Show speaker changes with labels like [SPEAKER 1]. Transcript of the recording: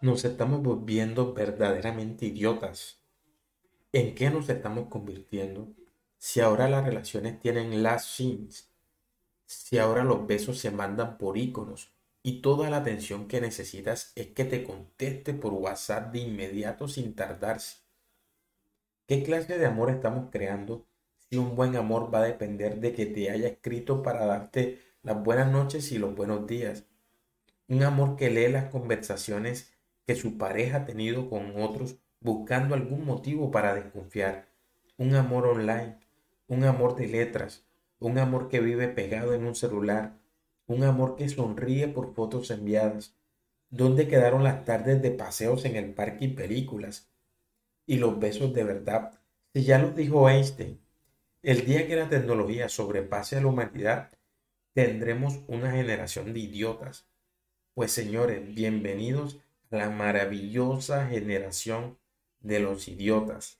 [SPEAKER 1] nos estamos volviendo verdaderamente idiotas. ¿En qué nos estamos convirtiendo? Si ahora las relaciones tienen last scenes, si ahora los besos se mandan por iconos y toda la atención que necesitas es que te conteste por WhatsApp de inmediato sin tardarse. ¿Qué clase de amor estamos creando si un buen amor va a depender de que te haya escrito para darte las buenas noches y los buenos días? Un amor que lee las conversaciones que su pareja ha tenido con otros buscando algún motivo para desconfiar. Un amor online, un amor de letras, un amor que vive pegado en un celular, un amor que sonríe por fotos enviadas. ¿Dónde quedaron las tardes de paseos en el parque y películas? Y los besos de verdad. Si ya lo dijo Einstein, el día que la tecnología sobrepase a la humanidad, tendremos una generación de idiotas. Pues señores, bienvenidos la maravillosa generación de los idiotas.